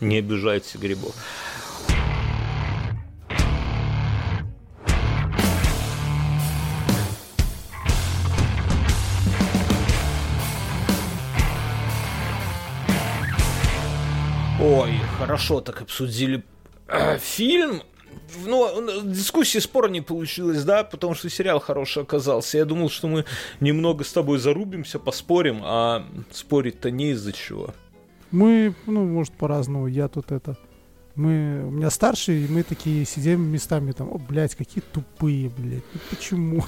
Не обижайте грибов. Ой, хорошо так обсудили э, фильм. Ну, дискуссии спора не получилось, да, потому что сериал хороший оказался. Я думал, что мы немного с тобой зарубимся, поспорим, а спорить-то не из-за чего. Мы, ну, может, по-разному. Я тут это... Мы, у меня старшие, и мы такие сидим местами там, о, блядь, какие тупые, блядь, ну почему?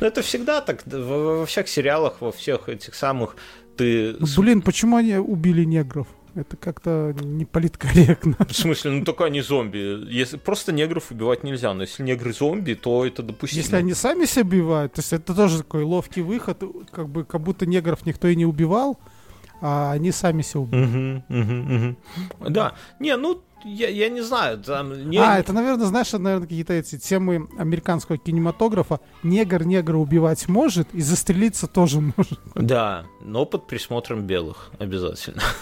Ну, это всегда так, во всех сериалах, во всех этих самых, ты... Ну, блин, почему они убили негров? Это как-то не политкорректно. В смысле, ну только они зомби. Если просто негров убивать нельзя, но если негры зомби, то это допустимо. Если они сами себя убивают, то есть это тоже такой ловкий выход, как бы как будто негров никто и не убивал, а они сами себя убивают. Угу, угу, угу. Да, не, ну я, я не знаю, там... Не... А, это, наверное, знаешь, наверное, какие-то эти темы американского кинематографа. Негр негра убивать может и застрелиться тоже может. Да, но под присмотром белых обязательно.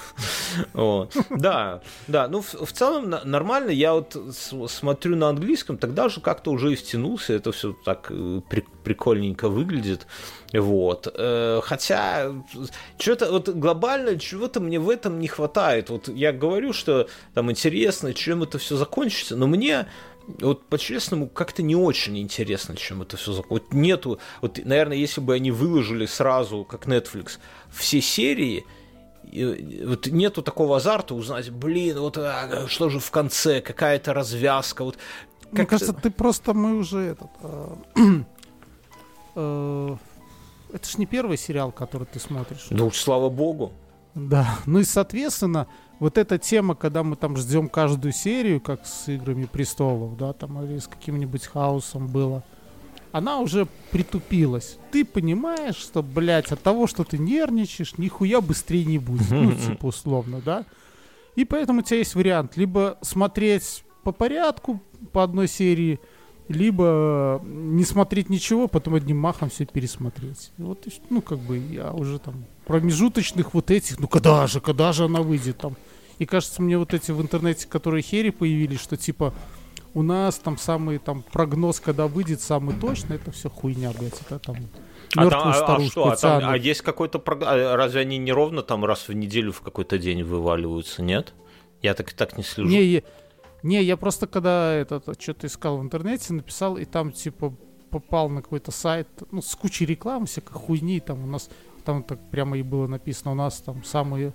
Да, да, ну в целом нормально. Я вот смотрю на английском, тогда же как-то уже и втянулся, это все так э, прикольненько выглядит. Вот. Э, хотя, что-то вот глобально, чего-то мне в этом не хватает. Вот я говорю, что там интересно, чем это все закончится, но мне вот по-честному как-то не очень интересно, чем это все закончится. Вот нету, вот, наверное, если бы они выложили сразу, как Netflix, все серии, вот нету такого азарта узнать, блин, вот а, что же в конце, какая-то развязка, вот. Мне кажется, ты просто мы уже этот. А, э, это ж не первый сериал, который ты смотришь. Ну, слава богу. Да, ну и соответственно, вот эта тема, когда мы там ждем каждую серию, как с играми престолов, да, там или с каким-нибудь хаосом было, она уже притупилась. Ты понимаешь, что, блядь, от того, что ты нервничаешь, нихуя быстрее не будет. Ну, типа, условно, да? И поэтому у тебя есть вариант. Либо смотреть по порядку, по одной серии, либо не смотреть ничего, потом одним махом все пересмотреть. Вот, ну, как бы, я уже там промежуточных вот этих, ну, когда же, когда же она выйдет там. И кажется, мне вот эти в интернете, которые хери появились, что типа у нас там самый там прогноз, когда выйдет самый точный, это все хуйня, блядь, это там а, там, а, а что, а, там, а есть какой-то прогноз, а разве они не ровно там раз в неделю в какой-то день вываливаются, нет? Я так так не слежу. Не, не, я просто когда этот что-то искал в интернете, написал, и там типа попал на какой-то сайт, ну, с кучей рекламы, всякой хуйни, там у нас, там так прямо и было написано, у нас там самые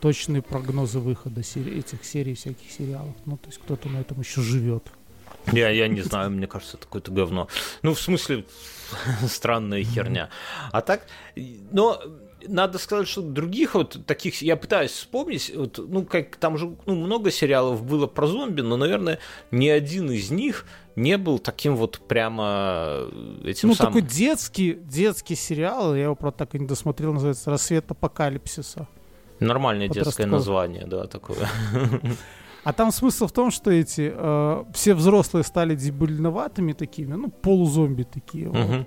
точные прогнозы выхода серии, этих серий, всяких сериалов. Ну, то есть кто-то на этом еще живет. Я, я не знаю, мне кажется, это какое-то говно. Ну, в смысле, странная херня. А так, но надо сказать, что других вот таких, я пытаюсь вспомнить, вот, ну, как там же ну, много сериалов было про зомби, но, наверное, ни один из них не был таким вот прямо этим ну, самым... такой детский, детский сериал, я его, правда, так и не досмотрел, называется «Рассвет апокалипсиса». Нормальное детское название, да, такое. А там смысл в том, что эти э, все взрослые стали дебильноватыми такими, ну, полузомби такие. Угу. Вот.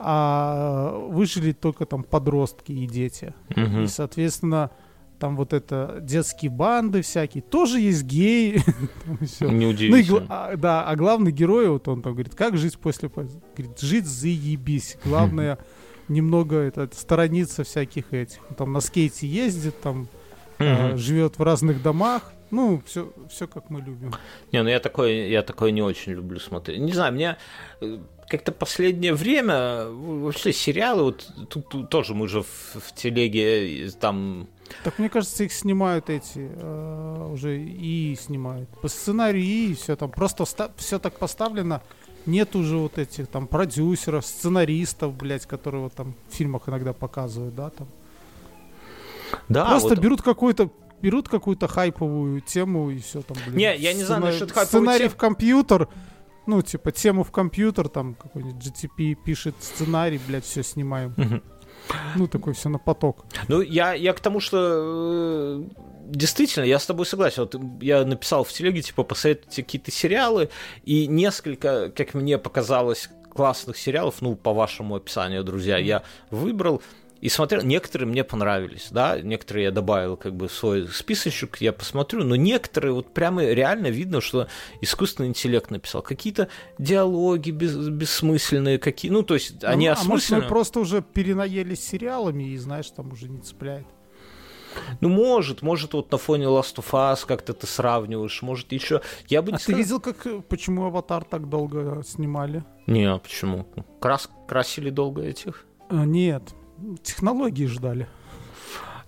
А выжили только там подростки и дети. Угу. И, соответственно, там вот это детские банды всякие, тоже есть геи. Неудивительно. Ну, а, да, а главный герой, вот он там говорит, как жить после... Говорит, жить заебись. Главное, немного это, сторониться всяких этих. Он там на скейте ездит, там э, живет в разных домах, ну, все, все как мы любим. Не, ну я такое, я такое не очень люблю смотреть. Не знаю, мне э, как-то последнее время вообще сериалы, вот тут, тут тоже мы же в, в телеге там... Так мне кажется, их снимают эти, э, уже и снимают. По сценарию и все там, просто все так поставлено. Нет уже вот этих там продюсеров, сценаристов, блядь, которые вот там в фильмах иногда показывают, да, там. Да, Просто вот... берут какой-то берут какую-то хайповую тему и все там, блин. Не, я не знаю насчет хайповой Сценарий тем... в компьютер, ну, типа, тему в компьютер, там, какой-нибудь GTP пишет сценарий, блядь, все снимаем. Ну, такой все на поток. Ну, я, я к тому, что э, действительно, я с тобой согласен. Вот я написал в телеге, типа, посоветуйте какие-то сериалы, и несколько, как мне показалось, классных сериалов, ну, по вашему описанию, друзья, я выбрал. И смотрел, некоторые мне понравились, да, некоторые я добавил как бы в свой списочек, я посмотрю, но некоторые вот прямо реально видно, что искусственный интеллект написал. Какие-то диалоги без, бессмысленные, какие, ну, то есть они ну, осмысленные. А может, мы просто уже перенаелись сериалами и, знаешь, там уже не цепляет. Ну, может, может, вот на фоне Last of Us как-то ты сравниваешь, может, еще. Я бы не а сказал... ты видел, как, почему Аватар так долго снимали? Не, почему? Крас... Красили долго этих? А, нет, технологии ждали.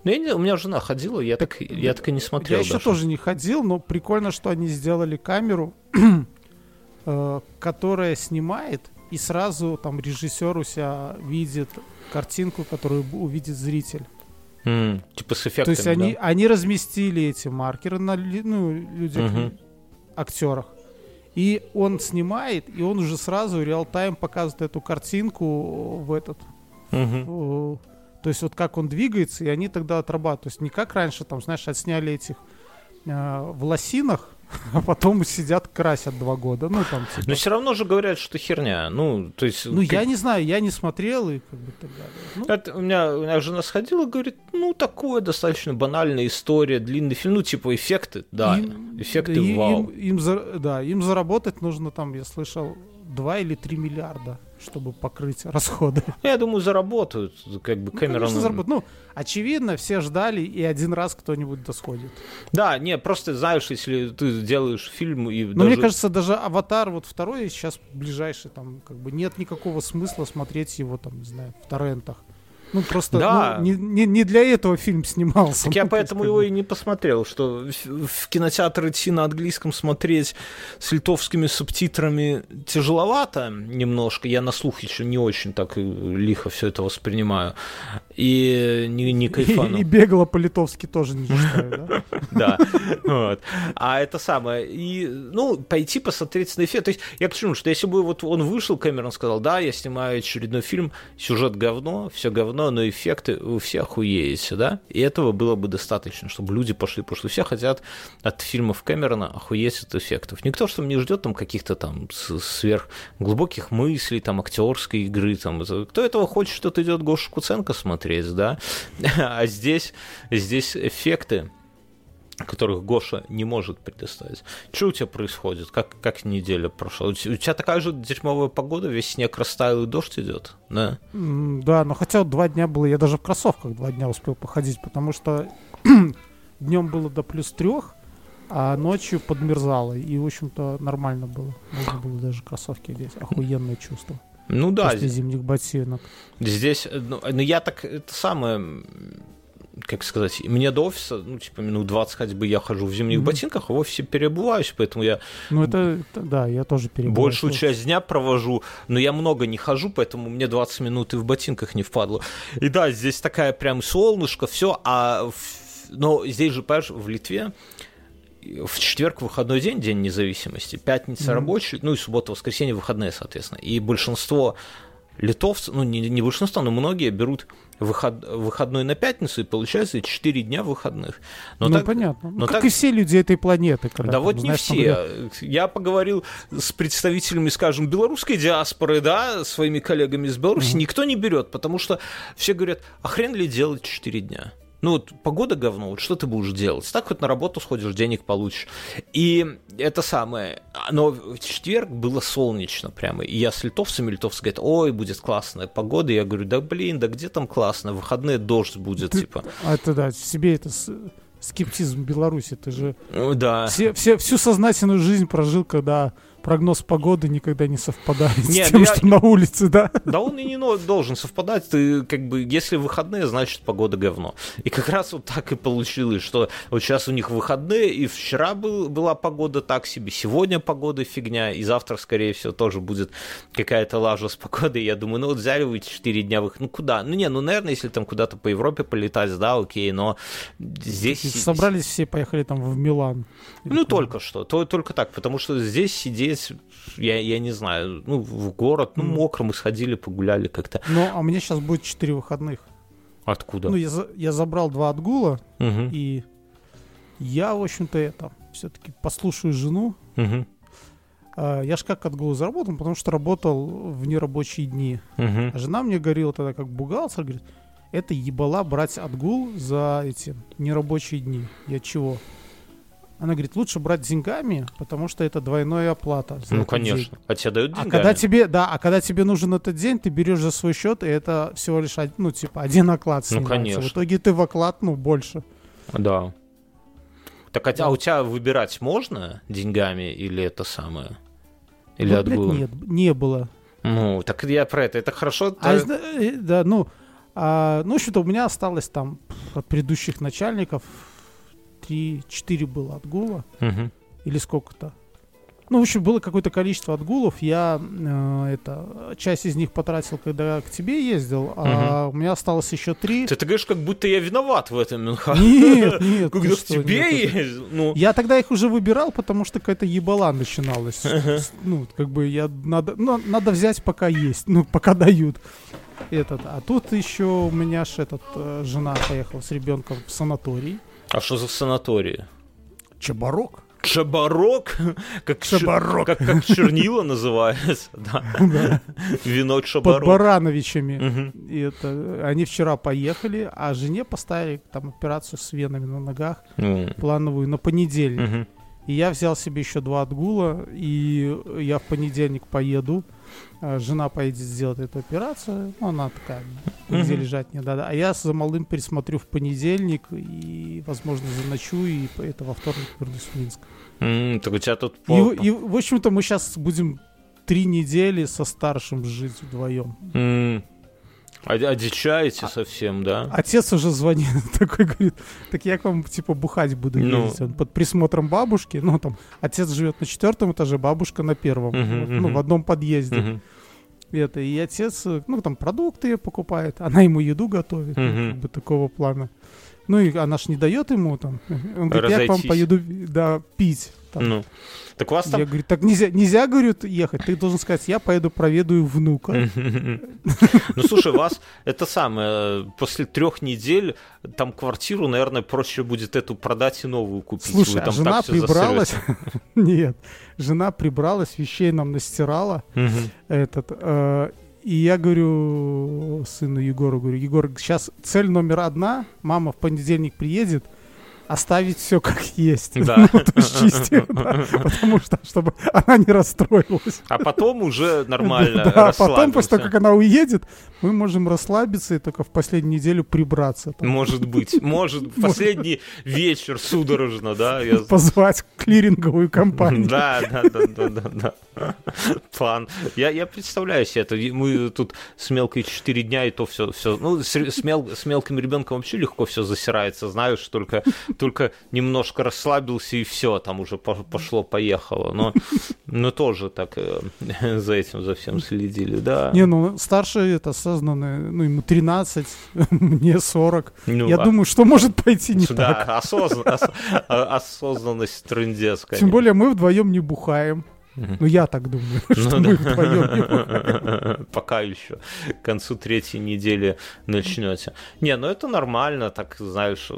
Ну, я не, у меня жена ходила, я так, так я так и не смотрел. Я еще тоже не ходил, но прикольно, что они сделали камеру, э, которая снимает, и сразу там режиссер у себя видит картинку, которую увидит зритель. Mm, типа с эффектами, То есть они, они разместили эти маркеры на ну, людях, uh-huh. актерах. И он снимает, и он уже сразу реал-тайм показывает эту картинку в этот. Uh-huh. То есть вот как он двигается, и они тогда отрабатывают. То есть не как раньше, там, знаешь, отсняли этих э, в лосинах, а потом сидят красят два года. Ну, там, типа. Но все равно же говорят, что херня. Ну, то есть... Ну, ты... я не знаю, я не смотрел и как бы так далее. Ну... Это, у, меня, у меня жена сходила, говорит, ну, такое достаточно банальная история, длинный фильм, ну, типа эффекты, да, им, эффекты да, вау. Им, им, за, да, им заработать нужно там, я слышал, 2 или 3 миллиарда чтобы покрыть расходы. Я думаю, заработают, как бы Кэмерон... Ну, заработают. ну, очевидно, все ждали, и один раз кто-нибудь досходит. Да, не, просто знаешь, если ты делаешь фильм и Но даже... мне кажется, даже «Аватар» вот второй сейчас ближайший, там, как бы нет никакого смысла смотреть его, там, не знаю, в торрентах. Ну, просто да. ну, не, не, не для этого фильм снимался. Так я поэтому его и не посмотрел, что в, в кинотеатр идти на английском смотреть с литовскими субтитрами тяжеловато немножко. Я на слух еще не очень так лихо все это воспринимаю. И не, не кайфану. И, и бегло по-литовски тоже не читаю, да? Да. А это самое. И, ну, пойти посмотреть на эффект. То есть я почему, что если бы вот он вышел, Кэмерон сказал, да, я снимаю очередной фильм, сюжет говно, все говно, равно, но эффекты вы все охуеете, да? И этого было бы достаточно, чтобы люди пошли, потому что все хотят от фильмов Кэмерона охуеть от эффектов. Никто что не ждет там каких-то там сверхглубоких мыслей, там актерской игры, там. Кто этого хочет, что-то идет Гошу Куценко смотреть, да? А здесь, здесь эффекты которых Гоша не может предоставить. Что у тебя происходит? Как, как неделя прошла? У тебя такая же дерьмовая погода, весь снег растаял и дождь идет, да? Да, но хотя два дня было, я даже в кроссовках два дня успел походить, потому что днем было до плюс трех, а ночью подмерзало, и, в общем-то, нормально было. Можно было даже кроссовки одеть. Охуенное чувство. Ну да. После зимних ботинок. Здесь, ну, ну я так, это самое, как сказать, мне до офиса, ну, типа, минут 20 хотя бы я хожу в зимних mm-hmm. ботинках, а в офисе переобуваюсь, поэтому я... Ну, это, да, я тоже переобуваюсь. Большую часть дня провожу, но я много не хожу, поэтому мне 20 минут и в ботинках не впадло. И да, здесь такая прям солнышко, все, а... Но здесь же, понимаешь, в Литве в четверг выходной день, день независимости, пятница mm-hmm. рабочий, ну и суббота, воскресенье выходные, соответственно. И большинство литовцев, ну не, не большинство, но многие берут выход, выходной на пятницу, и получается 4 дня выходных. Но ну, так, понятно. Ну, но как так... и все люди этой планеты. Когда, да вот не знаешь, все. Я поговорил с представителями, скажем, белорусской диаспоры, да, своими коллегами из Беларуси, угу. никто не берет, потому что все говорят, а хрен ли делать 4 дня? Ну вот погода говно, вот что ты будешь делать? Так вот на работу сходишь, денег получишь. И это самое. Но в четверг было солнечно прямо. И я с литовцами, литовцы говорят, ой, будет классная погода. Я говорю, да блин, да где там классно? В выходные дождь будет, ты, типа. А это да, себе это скептизм Беларуси. Ты же ну да. все, все, всю сознательную жизнь прожил, когда прогноз погоды никогда не совпадает Нет, с тем, я... что на улице, да? Да он и не должен совпадать. Ты как бы, если выходные, значит погода говно. И как раз вот так и получилось, что вот сейчас у них выходные, и вчера был, была погода так себе, сегодня погода фигня, и завтра, скорее всего, тоже будет какая-то лажа с погодой. Я думаю, ну вот взяли вы 4 дня, вы... ну куда? Ну не, ну, наверное, если там куда-то по Европе полетать, да, окей, но здесь... Собрались все, поехали там в Милан. Ну, только что, то, только так, потому что здесь сидеть здесь, я, я не знаю, ну, в город, ну, мокро мы сходили, погуляли как-то. Ну, а у меня сейчас будет 4 выходных. Откуда? Ну, я, я забрал два отгула, угу. и я, в общем-то, это, все-таки послушаю жену. Угу. А, я ж как отгул заработал, потому что работал в нерабочие дни. Угу. А жена мне говорила тогда, как бухгалтер, говорит, это ебала брать отгул за эти нерабочие дни. Я чего? Она говорит, лучше брать деньгами, потому что это двойная оплата. Ну, конечно. День. А тебе дают деньгами. А когда тебе, да, а когда тебе нужен этот день, ты берешь за свой счет, и это всего лишь, ну, типа, один оклад Ну, конечно. В итоге ты в оклад, ну, больше. Да. Так, а, да. а у тебя выбирать можно деньгами или это самое? Или ну, отгулом? Нет, не было. Ну, так я про это. Это хорошо. А, ты... Да, ну, а, ну, что-то у меня осталось там от предыдущих начальников 3-4 было отгула. Угу. Или сколько-то. Ну, в общем, было какое-то количество отгулов. Я э, это часть из них потратил, когда к тебе ездил, угу. а у меня осталось еще три. Ты, ты говоришь, как будто я виноват в этом, Мюнхгаузен. Нет, нет. Когда к тебе ездил. Ну. Я тогда их уже выбирал, потому что какая-то ебала начиналась. Ну, как бы я надо, ну, надо взять, пока есть, ну, пока дают этот. А тут еще у меня ж этот э, жена поехала с ребенком в санаторий. А что за санатории? Чебарок. Чебарок? Как, Чебарок. Как, как чернила называется, да. Вино Чебарок. Под Барановичами. И это, они вчера поехали, а жене поставили там операцию с венами на ногах, плановую, на понедельник. И я взял себе еще два отгула, и я в понедельник поеду. А жена поедет сделать эту операцию, ну, она такая, где лежать не надо. А я за малым пересмотрю в понедельник и, возможно, заночую, и это во вторник вернусь в Минск. Mm, так у тебя тут... И, и, в общем-то, мы сейчас будем три недели со старшим жить вдвоем. Mm. Одичаете совсем, да? Отец уже звонит, такой говорит, так я к вам, типа, бухать буду ну. ездить. Он под присмотром бабушки, ну, там, отец живет на четвертом этаже, бабушка на первом, uh-huh, вот, uh-huh. ну, в одном подъезде. Uh-huh. Это, и отец, ну, там, продукты покупает, она ему еду готовит, uh-huh. как бы такого плана. Ну, и она ж не дает ему там. Он говорит, Разойтись. я к вам поеду, да, пить. Там. Ну. Так у вас там... Я говорю, так нельзя, нельзя, говорю, ехать. Ты должен сказать, я поеду проведаю внука. Ну, слушай, вас это самое, после трех недель там квартиру, наверное, проще будет эту продать и новую купить. Слушай, а жена прибралась. Нет, жена прибралась, вещей нам настирала. Этот, э, и я говорю сыну Егору, говорю, Егор, сейчас цель номер одна, мама в понедельник приедет, оставить все как есть. Да. Ну, то есть чистить, да, потому что, чтобы она не расстроилась. А потом уже нормально Да, а потом, после того, как она уедет, мы можем расслабиться и только в последнюю неделю прибраться. Там. Может быть. Может, последний вечер судорожно, да? Я... Позвать клиринговую компанию. Да, да, да, да, да, да. План. Я, я представляю себе это. Мы тут с мелкой 4 дня, и то все, все ну, с, с, мел, с мелким ребенком вообще легко все засирается, знаешь, только только немножко расслабился и все, там уже пошло-поехало. Но, но тоже так э, за этим, за всем следили, да. Не, ну старший это осознанный, ну ему 13, мне 40. Ну, Я а... думаю, что может пойти не да, так. Осознан, ос, а, осознанность трындец, Тем более мы вдвоем не бухаем. Ну, я так думаю, ну что мы вдвоем Пока еще к концу третьей недели начнете. Не, ну это нормально, так, знаешь,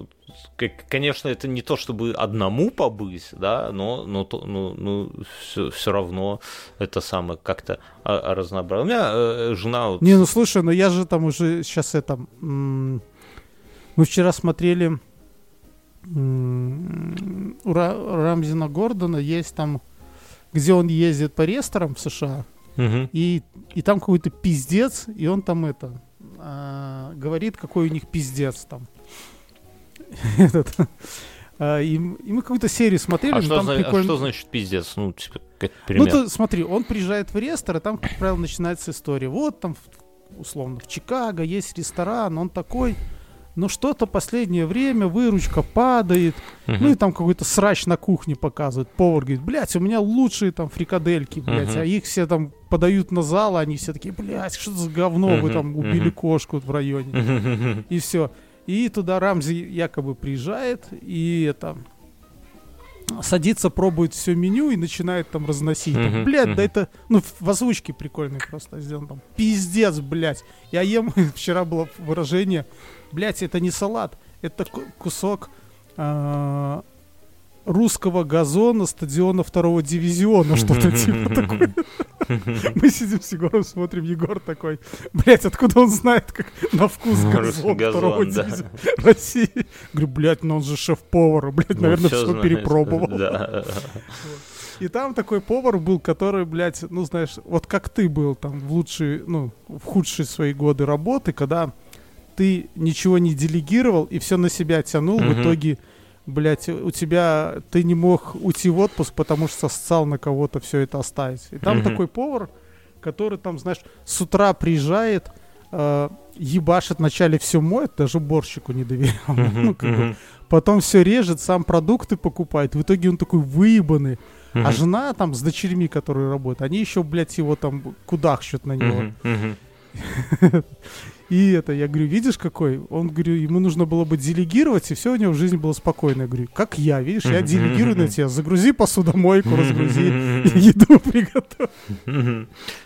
конечно, это не то, чтобы одному побыть, да, но, но, ну, ну, все, все равно это самое как-то разнообразие. У меня э, жена... Вот... Не, ну слушай, ну я же там уже сейчас это... мы вчера смотрели у Рамзина Гордона есть там где он ездит по ресторам в США, угу. и, и там какой-то пиздец, и он там это а, говорит, какой у них пиздец там. Этот, а, и, и мы какую-то серию смотрели. А, что, там за, прикольно... а что значит пиздец? Ну, типа, как пример. Ну, ты смотри, он приезжает в ресторан, и там, как правило, начинается история. Вот там, условно, в Чикаго есть ресторан, он такой но что-то последнее время выручка падает, uh-huh. ну и там какой-то срач на кухне показывает. Повар говорит, блядь, у меня лучшие там фрикадельки, блядь, uh-huh. а их все там подают на зал, а они все такие, блядь, что за говно, uh-huh. вы там убили uh-huh. кошку в районе. Uh-huh. И все. И туда Рамзи якобы приезжает, и это садится, пробует все меню и начинает там разносить. Uh-huh, там, блядь, uh-huh. да это, ну, в озвучке прикольно просто сделан там. Пиздец, блядь. Я ем, вчера было выражение, блядь, это не салат, это кусок э, русского газона стадиона второго дивизиона, что-то типа такое. Мы сидим с Егором, смотрим, Егор такой, блядь, откуда он знает, как на вкус газон, второго дизеля России? Говорю, блядь, ну он же шеф-повар, блядь, наверное, все перепробовал. И там такой повар был, который, блядь, ну, знаешь, вот как ты был там в лучшие, ну, в худшие свои годы работы, когда ты ничего не делегировал и все на себя тянул, в итоге, блядь, у тебя ты не мог уйти в отпуск, потому что ссал на кого-то все это оставить. И там mm-hmm. такой повар, который там, знаешь, с утра приезжает, э, ебашит вначале все моет, даже борщику не доверял. Mm-hmm. ну, как бы. Потом все режет, сам продукты покупает. В итоге он такой выебанный. Mm-hmm. А жена там с дочерьми, которые работают, они еще, блядь, его там кудахчут на него. Mm-hmm. Mm-hmm. И это, я говорю, видишь какой? Он, говорю, ему нужно было бы делегировать, и все у него в жизни было спокойно. Я говорю, как я, видишь, я делегирую на тебя. Загрузи посудомойку, разгрузи, еду приготовь.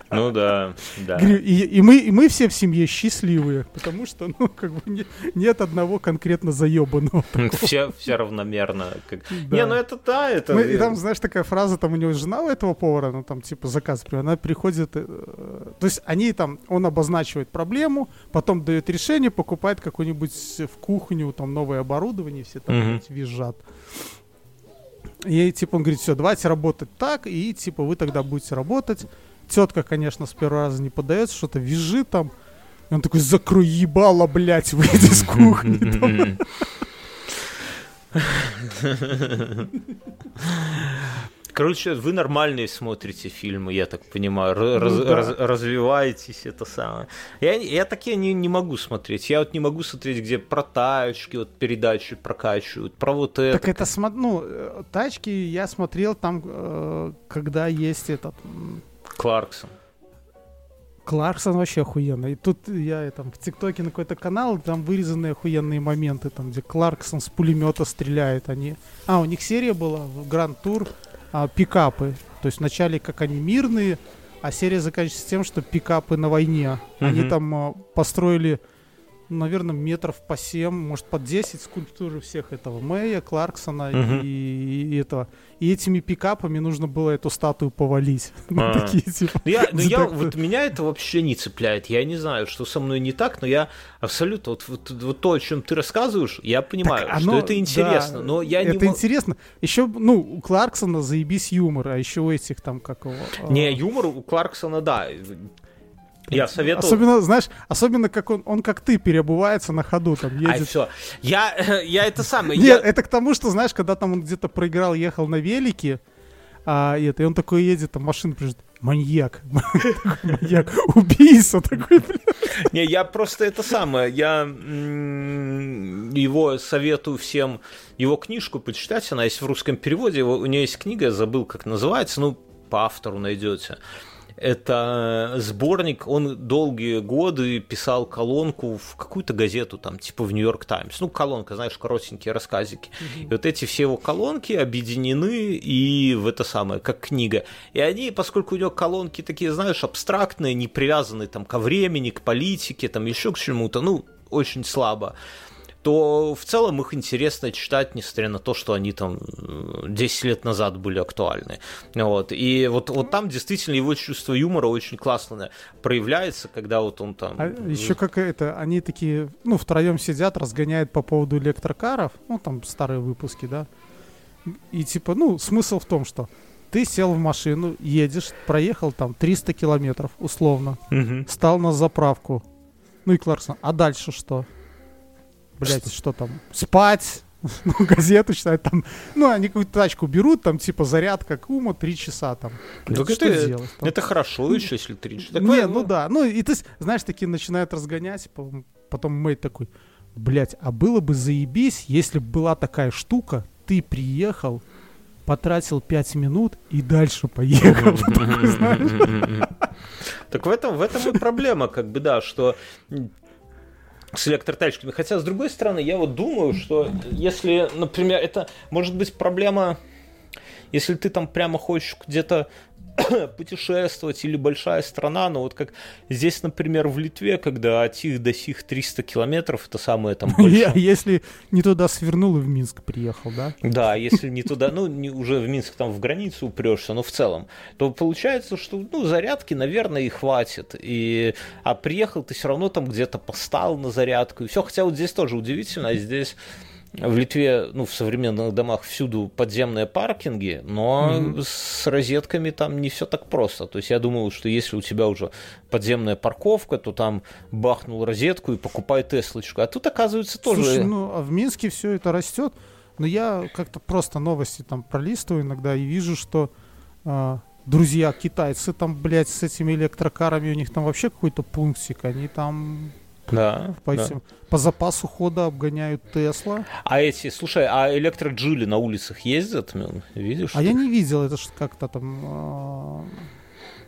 Ну да, да. Говорю, и, и, мы, и мы все в семье счастливые, потому что, ну, как бы не, нет одного конкретно заебанного. Все, все равномерно. Как... Да. Не, ну это да, это... Мы, и там, знаешь, такая фраза, там у него жена у этого повара, ну там типа заказ, она приходит, э, то есть они там, он обозначивает проблему, потом дает решение, покупает какую-нибудь в кухню, там новое оборудование, все там mm-hmm. визжат. И типа он говорит, все, давайте работать так, и типа вы тогда будете работать. Тетка, конечно, с первого раза не подается, что-то визжит там. И он такой, закрой ебало, блядь, выйди из кухни. Короче, вы нормальные смотрите фильмы, я так понимаю, раз, ну, да. раз, развиваетесь, это самое. Я, я такие не, не могу смотреть. Я вот не могу смотреть, где про тачки, вот передачи прокачивают, про вот это. Так это, ну, э, тачки я смотрел там, э, когда есть этот... Кларксон. Кларксон вообще охуенно. И тут я там в ТикТоке на какой-то канал, там вырезанные охуенные моменты, там, где Кларксон с пулемета стреляет. Они... А, у них серия была в Гранд Тур а, пикапы. То есть вначале как они мирные, а серия заканчивается тем, что пикапы на войне. Mm-hmm. Они там а, построили наверное, метров по 7, может, по 10 скульптуры всех этого Мэя, Кларксона uh-huh. и, и этого. И этими пикапами нужно было эту статую повалить. А. Такие, типа, ну, я, ну, я, вот меня это вообще не цепляет. Я не знаю, что со мной не так, но я абсолютно... Вот, вот, вот то, о чем ты рассказываешь, я понимаю, оно, что это интересно, да, но я не... Это интересно. Еще, ну, у Кларксона заебись юмор, а еще у этих там, как его... Не, юмор у Кларксона, да, я советую. Особенно, знаешь, особенно как он, он как ты переобувается на ходу, там едет. Ай, все. Я, я это самое. Нет, я... это к тому, что, знаешь, когда там он где-то проиграл, ехал на велике, а, и, это, и он такой едет, там машина приезжает, маньяк, маньяк, убийца такой, Не, я просто это самое, я его советую всем, его книжку почитать, она есть в русском переводе, у нее есть книга, я забыл, как называется, ну, по автору найдете. Это сборник, он долгие годы писал колонку в какую-то газету, там, типа в Нью-Йорк Таймс. Ну, колонка, знаешь, коротенькие рассказики. Mm-hmm. И вот эти все его колонки объединены и в это самое, как книга. И они, поскольку у него колонки такие, знаешь, абстрактные, не привязанные там ко времени, к политике, там еще к чему-то, ну, очень слабо то в целом их интересно читать, несмотря на то, что они там 10 лет назад были актуальны. Вот. И вот, вот там действительно его чувство юмора очень классно проявляется, когда вот он там... А еще как это, они такие, ну, втроем сидят, разгоняют по поводу электрокаров, ну, там старые выпуски, да, и типа, ну, смысл в том, что ты сел в машину, едешь, проехал там 300 километров, условно, угу. стал на заправку, ну и Кларксон, а дальше что? Блядь, что там, спать, ну, газету читать, там, ну, они какую-то тачку берут, там, типа, зарядка Кума, три часа, там. Ну, что это, делать? Там? Это хорошо еще, если три часа. Не, ну да, ну, и ты, знаешь, такие начинают разгонять, потом Мэйд такой, блядь, а было бы заебись, если бы была такая штука, ты приехал, потратил пять минут и дальше поехал. Так в этом, в этом и проблема, как бы, да, что с электротачками. Хотя, с другой стороны, я вот думаю, что если, например, это может быть проблема, если ты там прямо хочешь где-то путешествовать или большая страна, но вот как здесь, например, в Литве, когда от их до сих 300 километров, это самое там большое. Если не туда свернул и в Минск приехал, да? Да, если не туда, ну, не, уже в Минск там в границу упрешься, но в целом, то получается, что, ну, зарядки, наверное, и хватит. И, а приехал ты все равно там где-то постал на зарядку, и все, хотя вот здесь тоже удивительно, а здесь в Литве, ну, в современных домах всюду подземные паркинги, но mm-hmm. с розетками там не все так просто. То есть я думал, что если у тебя уже подземная парковка, то там бахнул розетку и покупай Теслочку. А тут, оказывается, тоже... Слушай, ну, а в Минске все это растет. Но я как-то просто новости там пролистываю иногда и вижу, что э, друзья китайцы там, блядь, с этими электрокарами, у них там вообще какой-то пунктик, они там да, по, да. по запасу хода обгоняют Тесла. А эти, слушай, а электроджили на улицах ездят? Ну, видишь? А я не видел, это же как-то там... Э,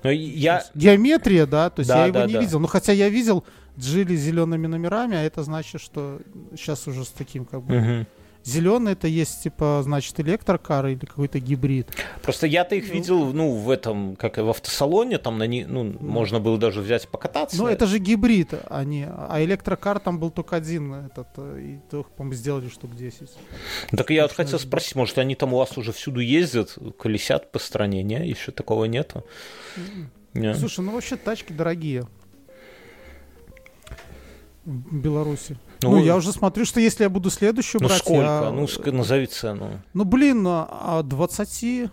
ну, я... Геометрия, да, то есть да, я его да, не да. видел. Но хотя я видел джили зелеными номерами, а это значит, что сейчас уже с таким как бы... Угу. Зеленый это есть, типа, значит, электрокар или какой-то гибрид. Просто я-то их видел, ну, в этом, как и в автосалоне, там на них, ну, можно было даже взять покататься. Ну, это же гибрид, а не... А электрокар там был только один этот, и то, по-моему, сделали штук 10. Так я вот хотел спросить, может, они там у вас уже всюду ездят, колесят по стране, не? Еще такого нету? Не. Слушай, ну вообще тачки дорогие. Беларуси. Ну, ну, я уже смотрю, что если я буду следующую ну, брать... сколько? Я... Ну, назови цену. Ну, блин, а 20...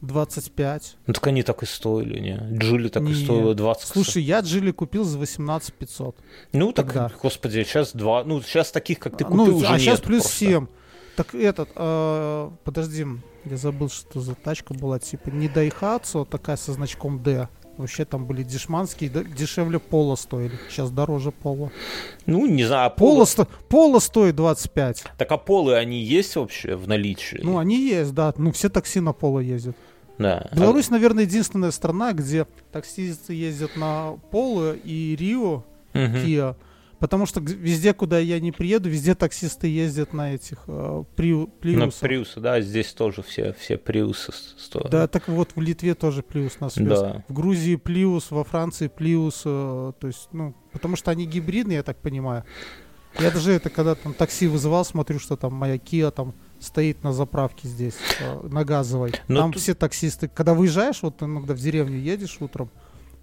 25. Ну, так они так и стоили, не? Джили так не. и стоила 20. Слушай, я Джили купил за 18 500. Ну, так, Тогда. господи, сейчас два... Ну, сейчас таких, как ты купил, ну, уже А сейчас нет плюс просто. 7. Так этот, э, подожди, я забыл, что за тачка была, типа не Daihatsu, такая со значком D. Вообще там были дешманские, дешевле пола стоили. Сейчас дороже пола. Ну, не знаю, а пола... Пола, сто... пола стоит 25. Так а полы, они есть вообще в наличии? Ну, они есть, да. Ну, все такси на поло ездят. Да. Беларусь, а... наверное, единственная страна, где таксисты ездят на поло и Рио, угу. Kia. Потому что везде, куда я не приеду, везде таксисты ездят на этих э, приу, приусах. На приусы, да, здесь тоже все, все приусы стоят. Да, так вот в Литве тоже плюс нас да. В Грузии плюс, во Франции плюс, э, то есть, ну, потому что они гибридные, я так понимаю. Я даже это, когда там такси вызывал, смотрю, что там моя Kia там стоит на заправке здесь, э, на газовой. Но там тут... все таксисты, когда выезжаешь, вот иногда в деревню едешь утром,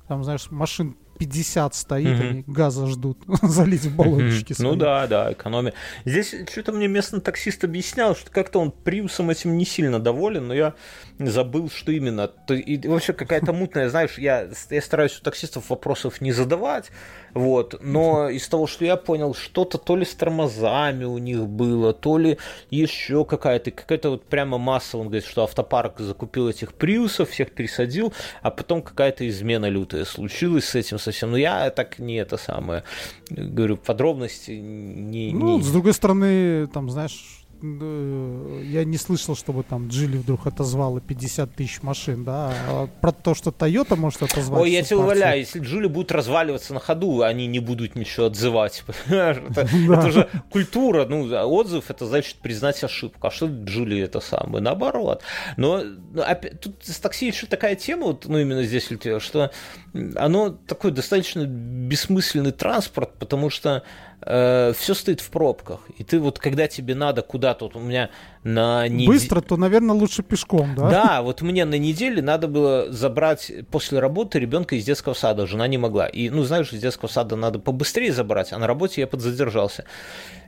там, знаешь, машин 50 стоит, mm-hmm. они газа ждут залить в баллончики. Ну да, да, экономия. Здесь что-то мне местный таксист объяснял, что как-то он приусом этим не сильно доволен, но я забыл, что именно. И вообще какая-то мутная, знаешь, я, я стараюсь у таксистов вопросов не задавать, вот, но из того, что я понял, что-то то ли с тормозами у них было, то ли еще какая-то, какая-то вот прямо масса, он говорит, что автопарк закупил этих приусов, всех пересадил, а потом какая-то измена лютая случилась с этим, со совсем. Но я так не это самое. Говорю, подробности не... Ну, с другой стороны, там, знаешь, я не слышал, чтобы там Джили вдруг отозвала 50 тысяч машин, да, а про то, что Toyota может отозвать. Ой, я тебя умоляю, если Джили будут разваливаться на ходу, они не будут ничего отзывать. это, же культура, ну, отзыв, это значит признать ошибку. А что Джили это самое? Наоборот. Но опять, тут с такси еще такая тема, вот, ну, именно здесь, что оно такой достаточно бессмысленный транспорт, потому что э, все стоит в пробках. И ты вот, когда тебе надо куда-то, вот у меня на неделе... Быстро, то, наверное, лучше пешком, да? Да, вот мне на неделе надо было забрать после работы ребенка из детского сада, жена не могла. И, ну, знаешь, из детского сада надо побыстрее забрать, а на работе я подзадержался.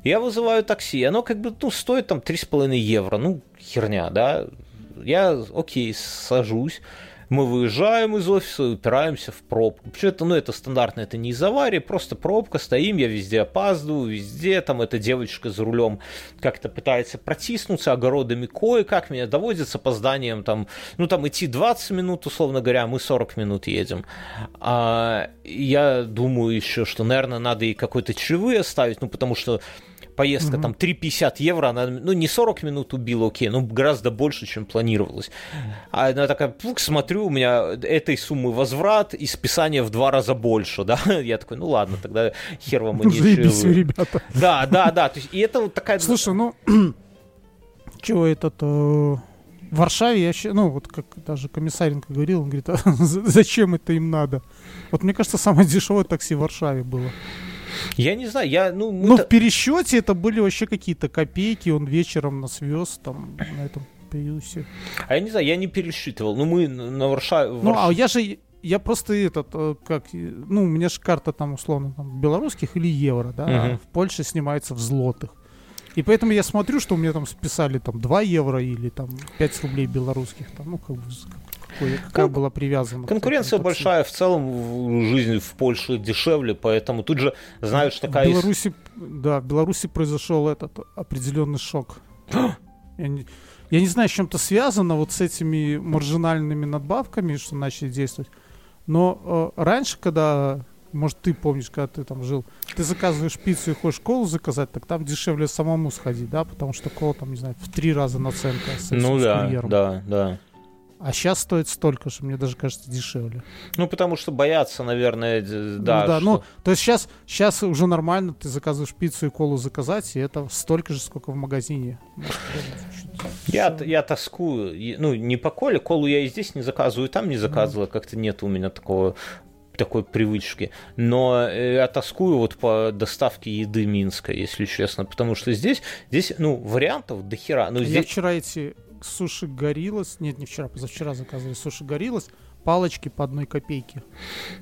Я вызываю такси, оно как бы, ну, стоит там 3,5 евро, ну, херня, да. Я, окей, сажусь, мы выезжаем из офиса, упираемся в пробку. Почему это, ну, это стандартно, это не из аварии, просто пробка, стоим, я везде опаздываю, везде, там, эта девочка за рулем как-то пытается протиснуться огородами кое-как, меня доводит с опозданием, там, ну, там, идти 20 минут, условно говоря, мы 40 минут едем. А, я думаю еще, что, наверное, надо и какой-то чаевые оставить, ну, потому что поездка, mm-hmm. там 3,50 евро, она, ну, не 40 минут убила, окей, но гораздо больше, чем планировалось. А она такая, пук, смотрю, у меня этой суммы возврат и списание в два раза больше, да, я такой, ну ладно, тогда хер вам и Заебись вы, ребята. Да, да, да, то есть, и это вот такая... Слушай, ну, чего этот... Э, В Варшаве я вообще, ну вот как даже Комиссаренко говорил, он говорит, а зачем это им надо? Вот мне кажется, самое дешевое такси в Варшаве было. Я не знаю, я, ну... Ну, в пересчете это были вообще какие-то копейки, он вечером нас вез там на этом приусе. А я не знаю, я не пересчитывал. Ну, мы на Варшаве... Ну, а я же, я просто этот, э, как, ну, у меня же карта там условно там белорусских или евро, да, uh-huh. а в Польше снимается в злотых. И поэтому я смотрю, что у меня там списали там 2 евро или там 5 рублей белорусских, там, ну, как бы какой, какая была привязана. Конкуренция большая, в целом в жизни в Польше дешевле, поэтому тут же знают, что такая... В Беларуси, есть... да, в Беларуси произошел этот определенный шок. я, не, я не знаю, с чем-то связано вот с этими маржинальными надбавками, что начали действовать. Но э, раньше, когда может, ты помнишь, когда ты там жил, ты заказываешь пиццу и хочешь колу заказать, так там дешевле самому сходить, да, потому что кола там, не знаю, в три раза наценка с, ну, с да, курьером. да, да. А сейчас стоит столько же, мне даже кажется, дешевле. Ну, потому что боятся, наверное, да. Ну, да, что... ну, то есть сейчас, сейчас уже нормально, ты заказываешь пиццу и колу заказать, и это столько же, сколько в магазине. Я, я тоскую, ну, не по коле, колу я и здесь не заказываю, и там не заказывала, как-то нет у меня такого такой привычки. Но э, я тоскую вот по доставке еды Минска, если честно, потому что здесь, здесь ну, вариантов до хера. Но здесь... Я вчера эти суши горилос, нет, не вчера, позавчера заказывали суши горилос, палочки по одной копейке.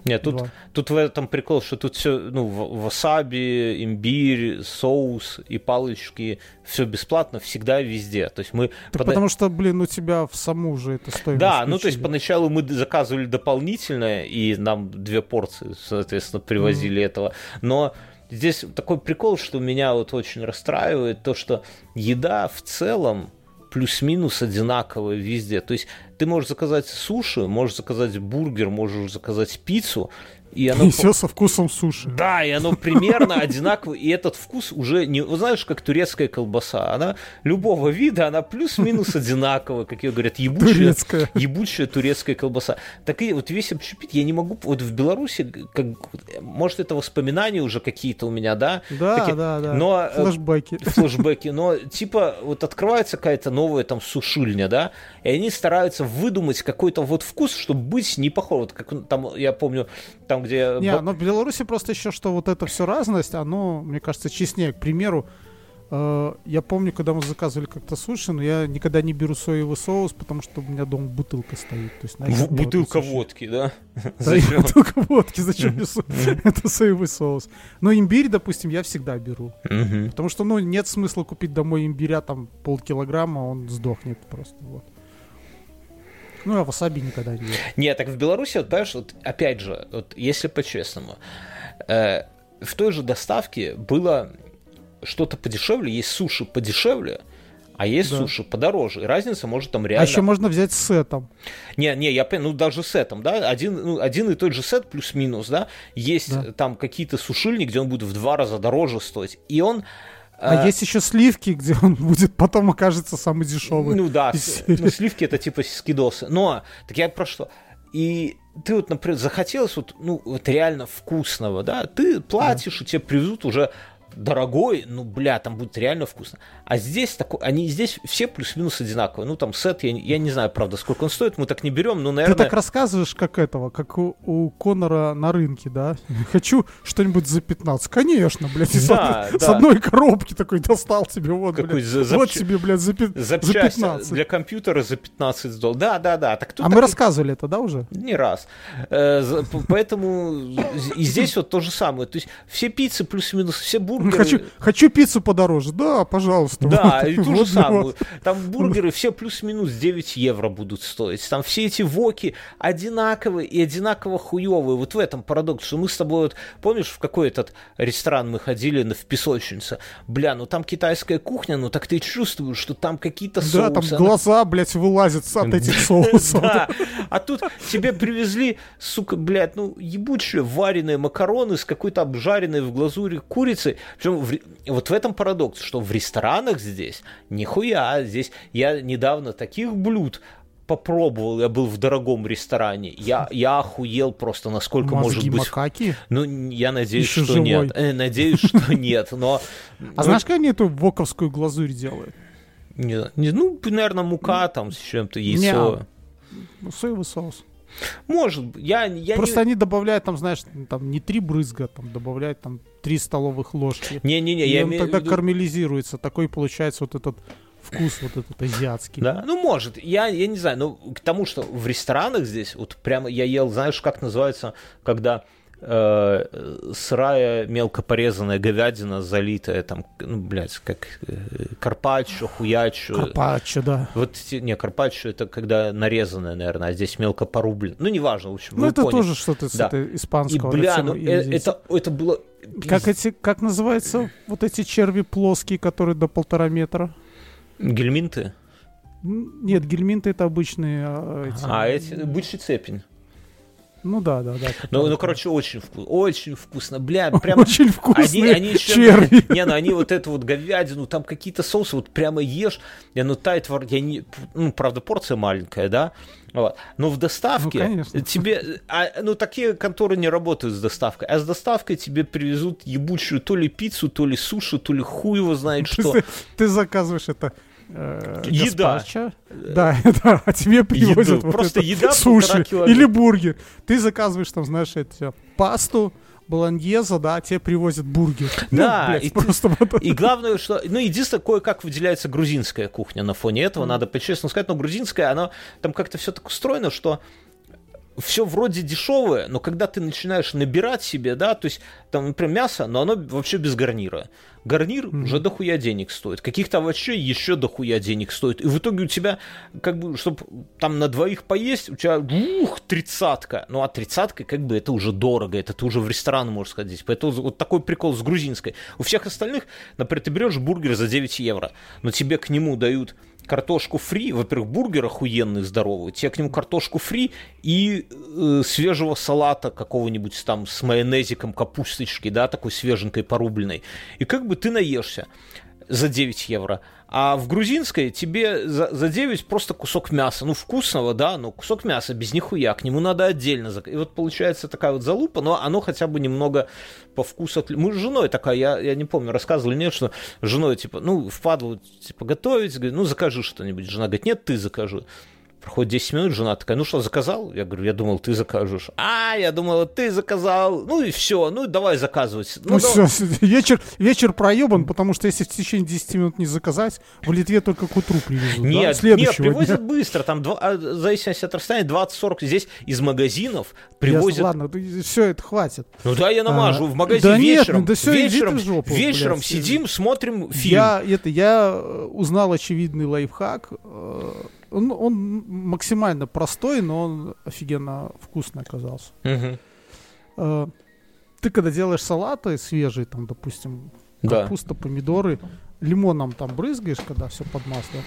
Нет, тут, тут в этом прикол, что тут все, ну, васаби, имбирь, соус и палочки, все бесплатно, всегда везде. То есть мы... Так под... Потому что, блин, у тебя в саму же это стоит. Да, включили. ну то есть поначалу мы заказывали дополнительное, и нам две порции, соответственно, привозили mm. этого. Но здесь такой прикол, что меня вот очень расстраивает, то, что еда в целом плюс-минус одинаковая везде. То есть ты можешь заказать суши, можешь заказать бургер, можешь заказать пиццу, и оно... И все со вкусом суши. Да, и оно примерно одинаково. И этот вкус уже не... Вы знаешь, как турецкая колбаса. Она любого вида, она плюс-минус одинаковая, как ее говорят, ебучая турецкая. ебучая турецкая колбаса. Так и вот весь общепит, я не могу... Вот в Беларуси, как... может, это воспоминания уже какие-то у меня, да? Да, Такие... да, да. Но... Э, флэшбэки. Флэшбэки. Но, типа, вот открывается какая-то новая там сушильня, да? И они стараются выдумать какой-то вот вкус, чтобы быть не похож. Вот как там, я помню, там где... Не, но в Беларуси просто еще, что вот это все разность, оно, мне кажется, честнее. К примеру, э, я помню, когда мы заказывали как-то суши, но я никогда не беру соевый соус, потому что у меня дома бутылка стоит. То есть, знаешь, бутылка водки, да? Да, бутылка водки, зачем мне это соевый соус? Но имбирь, допустим, я всегда беру. Потому что, ну, нет смысла купить домой имбиря там полкилограмма, он сдохнет просто, вот. Ну, а васаби никогда не Нет, так в Беларуси, вот, понимаешь, вот, опять же, вот, если по-честному, э, в той же доставке было что-то подешевле, есть суши подешевле, а есть да. суши подороже. И разница может там реально... А еще можно взять с сетом. Не, не, я ну даже сетом, да, один, ну, один и тот же сет плюс-минус, да, есть да. там какие-то сушильни, где он будет в два раза дороже стоить. И он а, а есть еще сливки, где он будет потом окажется самый дешевый. Ну да, ну, сливки это типа скидосы. Но, так я про что? И ты вот, например, захотелось вот, ну, вот реально вкусного, да, ты платишь, да. и тебе привезут уже дорогой, ну, бля, там будет реально вкусно. А здесь такой, они здесь все плюс-минус одинаковые. Ну, там сет, я, я не знаю, правда, сколько он стоит, мы так не берем, но, наверное... Ты так рассказываешь, как этого, как у, у Конора на рынке, да? Хочу что-нибудь за 15. Конечно, блядь, из да, да. с одной коробки такой достал тебе, вот, Какой блядь, за, вот тебе, блядь, за, пи... за 15. для компьютера за 15 долларов. Да, да, да. Так, а так... мы рассказывали это, да, уже? Не раз. Э, поэтому и здесь вот то же самое. То есть все пиццы плюс-минус, все бургеры... Хочу, хочу пиццу подороже. Да, пожалуйста. Да, и ту же самую. Там бургеры все плюс-минус 9 евро будут стоить. Там все эти воки одинаковые и одинаково хуевые. Вот в этом парадокс, что мы с тобой вот, помнишь, в какой этот ресторан мы ходили в песочнице? Бля, ну там китайская кухня, ну так ты чувствуешь, что там какие-то соусы. Да, там глаза, блядь, вылазят от этих соусов. Да, а тут тебе привезли, сука, блядь, ну ебучие вареные макароны с какой-то обжаренной в глазури курицей. Причем вот в этом парадокс, что в ресторанах здесь нихуя. Здесь я недавно таких блюд попробовал, я был в дорогом ресторане, я, я охуел просто, насколько Мозги может быть... макаки? Ну, я надеюсь, Еще что живой. нет. Э, надеюсь, что нет, но... А знаешь, как они эту воковскую глазурь делают? Не, не, ну, наверное, мука там с чем-то, яйцо. Не, соевый соус. Может быть. Я, я Просто не... они добавляют там, знаешь, там не три брызга, там добавляют там три столовых ложки. Не-не-не, И я он имею тогда виду- кармелизируется. Такой получается вот этот вкус вот этот азиатский. Да, ну может, я, я не знаю, но к тому, что в ресторанах здесь, вот прямо я ел, знаешь, как называется, когда э, сырая мелко порезанная говядина, залитая там, ну, блядь, как э, карпаччо, хуячо. Карпаччо, да. Вот, не, карпаччо это когда нарезанная, наверное, а здесь мелко порублен. Ну, неважно, в общем, Ну это поняли. тоже что-то с Да. этой И, испанского. бля, тема ну, и э, это, это было... Как эти, как называются вот эти черви плоские, которые до полтора метра? Гельминты? Нет, гельминты это обычные. а, эти- А, эти, бычий цепень. Ну да, да, да. Ну, ну, короче, очень вкусно, очень вкусно, бля, прям Очень Они, вкусные они еще, черви. не, ну они вот эту вот говядину, там какие-то соусы, вот прямо ешь, и оно тает рту. Я не, ну, правда, порция маленькая, да, вот. Но в доставке Ну, конечно. тебе, а, ну, такие конторы не работают с доставкой, а с доставкой тебе привезут ебучую то ли пиццу, то ли суши, то ли хуй его знает То что. Ты, ты заказываешь это э, Еда. гаспачо. Да, да, а тебе привозят Еду. вот Просто это еда суши или бургер. Ты заказываешь там, знаешь, эти, пасту, болоньеза, да, а тебе привозят бургер. Ну, Да, блядь, и ты- просто вот И главное, что... Ну, единственное, кое-как выделяется грузинская кухня на фоне этого, надо по-честному сказать, но грузинская, она там как-то все так устроено, что все вроде дешевое, но когда ты начинаешь набирать себе, да, то есть там, например, мясо, но оно вообще без гарнира. Гарнир уже дохуя денег стоит. Каких-то овощей еще дохуя денег стоит. И в итоге у тебя, как бы, чтобы там на двоих поесть, у тебя, ух, тридцатка. Ну, а тридцатка, как бы, это уже дорого, это ты уже в ресторан можешь сходить. Поэтому вот такой прикол с грузинской. У всех остальных, например, ты берешь бургер за 9 евро, но тебе к нему дают картошку фри, во-первых, бургер охуенный, здоровый, тебе к нему картошку фри и э, свежего салата какого-нибудь там с майонезиком, капусточки, да, такой свеженькой, порубленной. И как бы ты наешься за 9 евро. А в грузинской тебе за, за 9 просто кусок мяса. Ну, вкусного, да, но кусок мяса без нихуя. К нему надо отдельно. зак- И вот получается такая вот залупа, но оно хотя бы немного по вкусу... Мы с женой такая, я, я не помню, рассказывали, нет, что женой, типа, ну, впадло, типа, готовить, говорит, ну, закажи что-нибудь. Жена говорит, нет, ты закажи. Проходит 10 минут, жена такая, ну что, заказал? Я говорю, я думал, ты закажешь. А, я думала, ты заказал. Ну и все, ну давай заказывать. Ну, давай. всё, вечер, вечер проебан, потому что если в течение 10 минут не заказать, в Литве только к утру привезут. да? Нет, нет, Следующего привозят дня. быстро, там, два, а, в зависимости от расстояния, 20-40. Здесь из магазинов Ясно, привозят... ладно, все, это хватит. Ну да, я намажу А, в магазине да нет, вечером. ну да ты вечером, жопу, вечером блядь. сидим, смотрим фильм. Я, это, я э, узнал очевидный лайфхак. Он, он максимально простой, но он офигенно вкусный оказался. Э, Ты когда делаешь салаты свежие, там, допустим, Да. капуста, помидоры, лимоном там брызгаешь, когда все под маслом.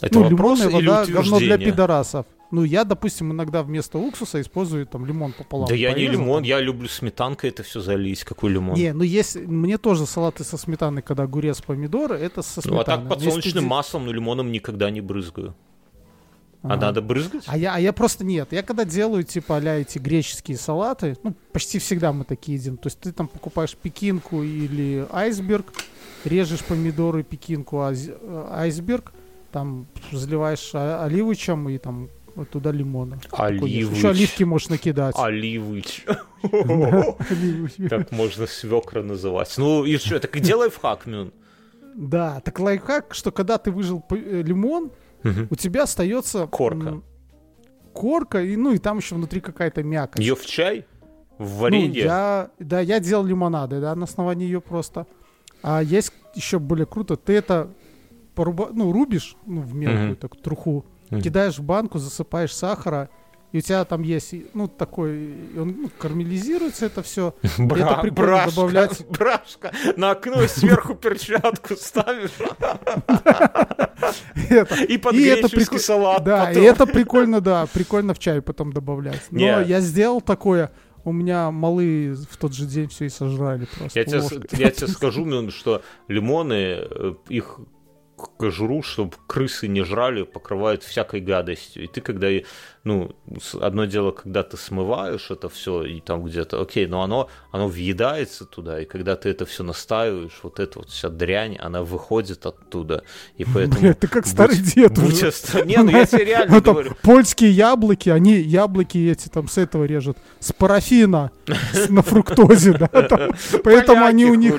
Это ну, вопрос лимонная вода говно для пидорасов. Ну, я, допустим, иногда вместо уксуса использую там лимон пополам. Да я не порезал лимон, там. я люблю сметанкой это все залить. Какой лимон? Не, ну есть, мне тоже салаты со сметаной, когда огурец, помидоры, это со ну а сметаной. так Если подсолнечным ты- маслом, но лимоном никогда не брызгаю. А Ага. надо брызгать? А я, а я просто нет. Я когда делаю, типа, а эти греческие салаты, ну, почти всегда мы такие едим. То есть ты там покупаешь пекинку или айсберг, режешь помидоры, пекинку, айс- э, айсберг, там заливаешь а- оливычем и там вот туда лимона. Оливыч. Еще оливки можешь накидать. Оливыч. Как можно свекра называть? Ну и что, так и делай в хак, Мюн. Да, так лайфхак, что когда ты выжил э, лимон, у тебя остается... Корка. Корка, и, ну и там еще внутри какая-то мякоть. Ее в чай? В Ну, варенье? я, да, я делал лимонады, да, на основании ее просто. А есть еще более круто, ты это поруба... ну, рубишь, ну, в мелкую Мгм. так труху, Мгм. кидаешь в банку, засыпаешь сахара, и у тебя там есть, ну, такой, он ну, карамелизируется это все. Бра- это прикольно брашка, добавлять. брашка. На окно сверху перчатку ставишь. И под И это греческий прикол- салат Да, и это прикольно, да, прикольно в чай потом добавлять. Но я сделал такое, у меня малые в тот же день все и сожрали просто. Я тебе, я скажу, что лимоны, э, их кожуру, чтобы крысы не жрали, покрывают всякой гадостью. И ты когда, ну, одно дело, когда ты смываешь это все, и там где-то, окей, но оно, оно въедается туда, и когда ты это все настаиваешь, вот эта вот вся дрянь, она выходит оттуда. И поэтому... Ты как старый будь, дед будь уже. Ост... Не, ну я тебе реально ну, говорю. Польские яблоки, они яблоки эти там с этого режут, с парафина, на фруктозе, да, поэтому они у них...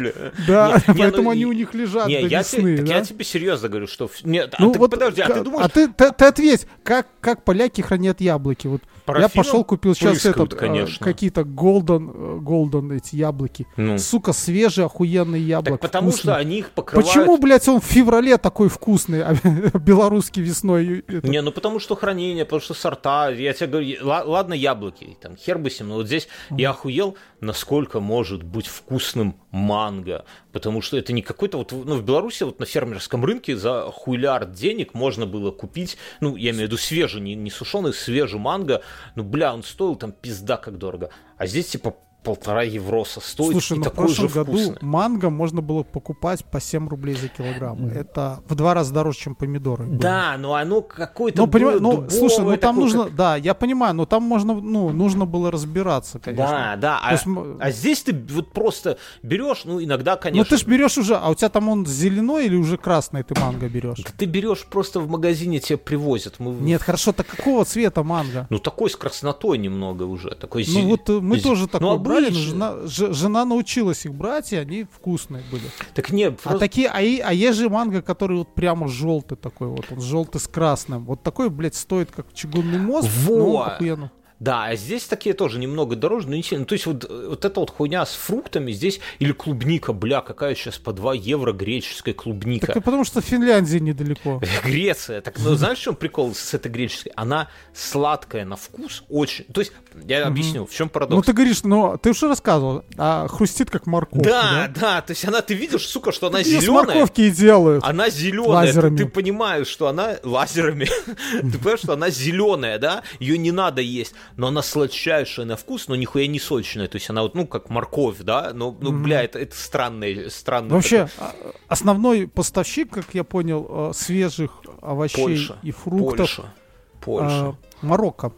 Да, поэтому они у них лежат до весны, Я тебе серьезно говорю, что... Нет, а ну подожди, а ты думаешь... А ты ответь, как поляки хранят яблоки? Вот я пошел купил сейчас этот э, какие-то golden, golden эти яблоки. Ну. Сука, свежие охуенные яблоки. Так потому вкусные. что они их покрывают... Почему, блядь, он в феврале такой вкусный, а белорусский весной? Это... Не, ну потому что хранение, потому что сорта. Я тебе говорю, ладно, яблоки, там хер бы но вот здесь mm. я охуел, насколько может быть вкусным манго. Потому что это не какой-то вот, ну, в Беларуси вот на фермерском рынке за хуйлярд денег можно было купить, ну, я имею в виду свежий, не, не сушеный, свежий манго, ну, бля, он стоил там пизда как дорого. А здесь, типа, полтора евроса стоит Слушай, и ну такой в прошлом же году вкусный. манго можно было покупать по 7 рублей за килограмм. Это в два раза дороже, чем помидоры. Да, но оно какое-то ну, понимаю, ну, слушай, ну там нужно, как... да, я понимаю, но там можно, ну, нужно было разбираться, конечно. Да, да, а, есть, а здесь ты вот просто берешь, ну, иногда, конечно... Ну, ты же берешь уже, а у тебя там он зеленой или уже красный ты манго берешь? Ты берешь просто в магазине, тебе привозят. Мы... Нет, хорошо, так какого цвета манго? Ну, такой с краснотой немного уже, такой Ну, вот э, мы тоже такой ну, брали, жена, жена научилась их брать, и они вкусные были. Так нет, а просто... А такие, а, и, а есть же манго, который вот прямо желтый такой вот, он желтый с красным. Вот такой, блядь, стоит как чугунный мост, Во! но охуенно. Да, а здесь такие тоже немного дороже, но не сильно. То есть вот, вот эта вот хуйня с фруктами здесь, или клубника, бля, какая сейчас по 2 евро греческая клубника. Так потому что Финляндия недалеко. Греция. Так, ну знаешь, в чем прикол с этой греческой? Она сладкая на вкус, очень. То есть, я объясню, в чем парадокс. Ну ты говоришь, но ты уже рассказывал, а хрустит как морковка. Да, да, да, то есть она, ты видишь, сука, что она зеленая. морковки и делают. Она зеленая. Лазерами. Ты, ты понимаешь, что она лазерами. ты понимаешь, что она зеленая, да? Ее не надо есть но она сладчайшая на вкус, но нихуя не сочная. То есть она вот, ну, как морковь, да? Но, ну, mm-hmm. бля, это, это странное, странное. Вообще, такое... А, основной поставщик, как я понял, э, свежих овощей Польша. и фруктов. Польша. Польша. А, Марокко.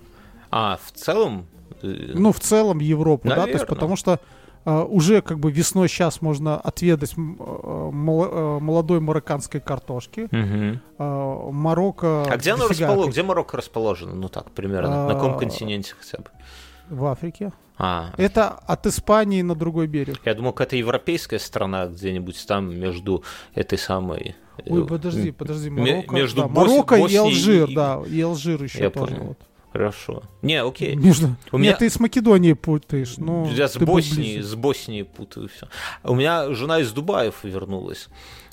А, в целом? Э, ну, в целом Европу, Наверное. да? То есть потому что уже как бы весной сейчас можно отведать uh, молодой марокканской картошки. Uh, Марокко... А где, оно расположено? где Марокко расположено? Ну так, примерно. На каком континенте хотя бы? В Африке. А. Это от Испании на другой берег. Я думал, это европейская страна где-нибудь там между этой самой... Э, Ой, подожди, подожди, Марокко, между да, Бос... Марокко и Алжир, и... да, и Алжир еще Я тоже. Понял. Вот. Хорошо. Не, окей. Между... У меня... Нет, ты с Македонией путаешь. Ну, Я с Боснии, с Боснии путаю все. У меня жена из Дубаев вернулась.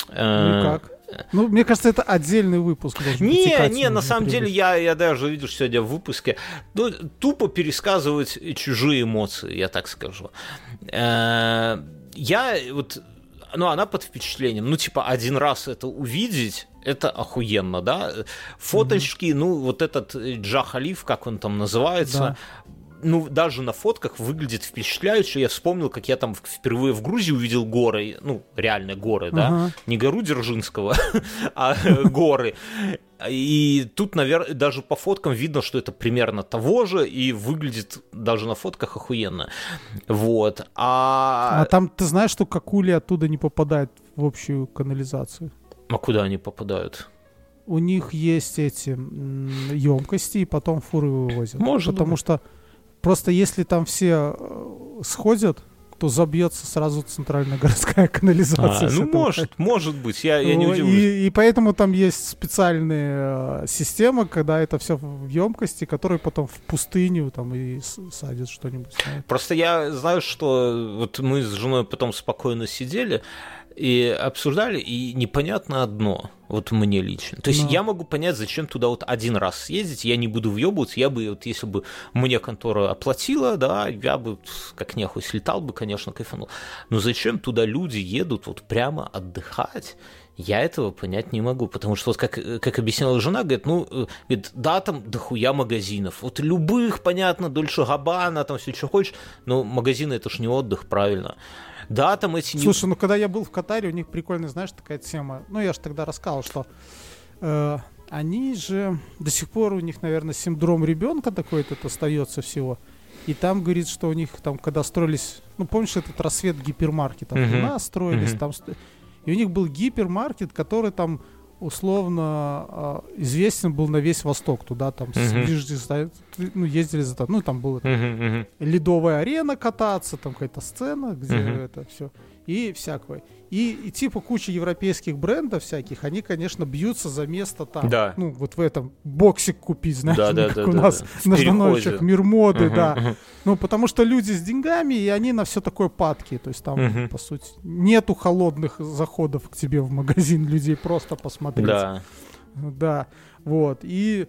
Ну и как? Ну, мне кажется, это отдельный выпуск. Не, не, на самом деле, я, я даже видишь сегодня в выпуске, ну, тупо пересказывать чужие эмоции, я так скажу. Э, я вот ну, она под впечатлением. Ну, типа, один раз это увидеть, это охуенно, да. Фоточки, mm-hmm. ну, вот этот Джа Халиф, как он там называется, да. ну, даже на фотках выглядит впечатляюще. Я вспомнил, как я там впервые в Грузии увидел горы, ну, реально горы, да, uh-huh. не гору Дзержинского, а горы. И тут, наверное, даже по фоткам видно, что это примерно того же, и выглядит даже на фотках охуенно. Вот. А, а там ты знаешь, что какули оттуда не попадают в общую канализацию? А куда они попадают? У них есть эти емкости, и потом фуры вывозят. Может Потому быть. что просто если там все э, сходят, то забьется сразу центральная городская канализация. А, ну, может, может быть, я, я не удивлюсь. И, и поэтому там есть специальные э, системы, когда это все в емкости, которые потом в пустыню там и садят что-нибудь. Просто я знаю, что вот мы с женой потом спокойно сидели, и обсуждали, и непонятно одно, вот мне лично. То есть Но. я могу понять, зачем туда вот один раз съездить, я не буду въебываться, я бы, вот если бы мне контора оплатила, да, я бы как нехуй слетал бы, конечно, кайфанул. Но зачем туда люди едут вот прямо отдыхать? Я этого понять не могу, потому что, вот как, как объясняла жена, говорит, ну, э, говорит, да, там дохуя магазинов, вот любых, понятно, Дольше Габбана, там все, что хочешь, но магазины это ж не отдых, правильно. Да, там эти... Слушай, ну когда я был в Катаре, у них прикольная, знаешь, такая тема. Ну, я же тогда рассказывал, что э, они же до сих пор у них, наверное, синдром ребенка такой этот остается всего. И там говорит, что у них там, когда строились, ну помнишь этот рассвет гипермаркетов, uh-huh. у нас строились uh-huh. там, и у них был гипермаркет, который там условно э, известен был на весь Восток, туда там uh-huh. ну ездили за, ну там была uh-huh. ледовая арена кататься, там какая-то сцена, где uh-huh. это все и всякое. И, и типа куча европейских брендов всяких, они, конечно, бьются за место там. Да. Ну, вот в этом боксик купить, знаешь, да, да, как да, у да, нас да. на станочек, мир моды, uh-huh, да. Ну, потому что люди с деньгами, и они на все такое падки. То есть там, uh-huh. по сути, нету холодных заходов к тебе в магазин людей просто посмотреть. Да. Да, вот. И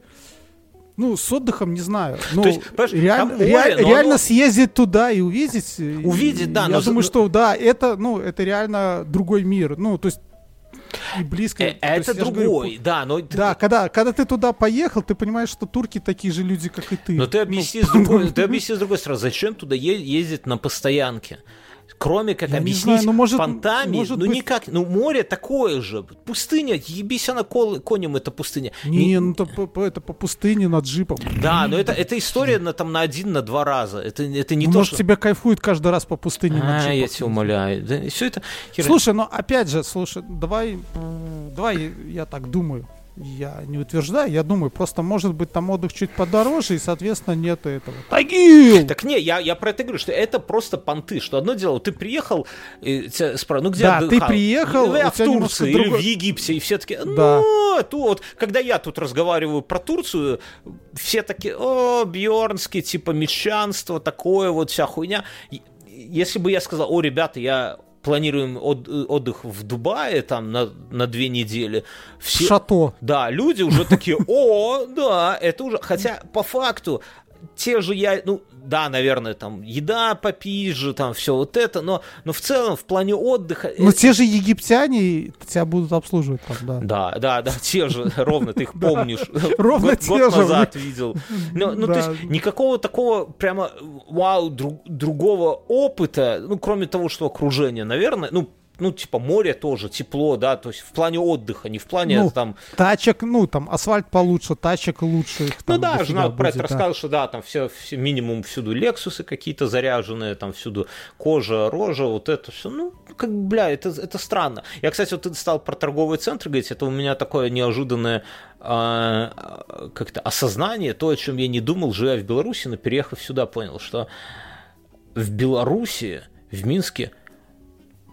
ну, с отдыхом не знаю. Ну, То есть, реаль, море, реаль, реально оно... съездить туда и увидеть. Увидеть, да. Я но... думаю, что да, это, ну, это реально другой мир. Ну, то есть и близко. Э, это есть, другой, говорю, да, но да, когда когда ты туда поехал, ты понимаешь, что турки такие же люди, как и ты. Но ты объясни ну, с другой, ты объясни с другой стороны, зачем туда ездить на постоянке? Кроме как я объяснить знаю, ну, может, понтами, может ну быть... никак, ну море такое же, пустыня, ебись она кол, конем, это пустыня. Не, не... ну это по, это по пустыне на джипом. Да, но это, это история на, там, на один, на два раза, это, это не ну, то, может, что... тебя кайфует каждый раз по пустыне а, на джипом. я тебя умоляю, да, все это... Слушай, ну опять же, слушай, давай, давай я так думаю, я не утверждаю, я думаю, просто может быть там отдых чуть подороже, и, соответственно, нет этого. Тагил! Так не, я, я про это говорю, что это просто понты, что одно дело, ты приехал, и тебя спрашивают, ну где Да, отдыхал? ты приехал, или, в Турции, или другой... в Египте, и все таки ну, да. тут, вот, когда я тут разговариваю про Турцию, все такие, о, Бьорнский, типа, мещанство, такое вот, вся хуйня. Если бы я сказал, о, ребята, я планируем от, отдых в Дубае там на, на две недели. Все, Шато. Да, люди уже такие, о, да, это уже... Хотя по факту те же я, ну, да, наверное, там еда попизже, там все вот это, но, но в целом в плане отдыха... Но это... те же египтяне тебя будут обслуживать там, да. Да, да, да, те же, ровно, ты их помнишь. Ровно те же. Год назад видел. Ну, то есть никакого такого прямо вау, другого опыта, ну, кроме того, что окружение, наверное, ну, ну, типа, море тоже, тепло, да, то есть в плане отдыха, не в плане ну, там... Тачек, ну, там, асфальт получше, тачек лучше. Их, ну да, жена про это да. рассказывала, что да, там все, все минимум всюду Лексусы какие-то заряженные, там всюду кожа, рожа, вот это все, ну, как, бля, это, это странно. Я, кстати, вот ты стал про торговый центр говорить, это у меня такое неожиданное а, как-то осознание, то, о чем я не думал, живя в Беларуси, но переехав сюда, понял, что в Беларуси, в Минске –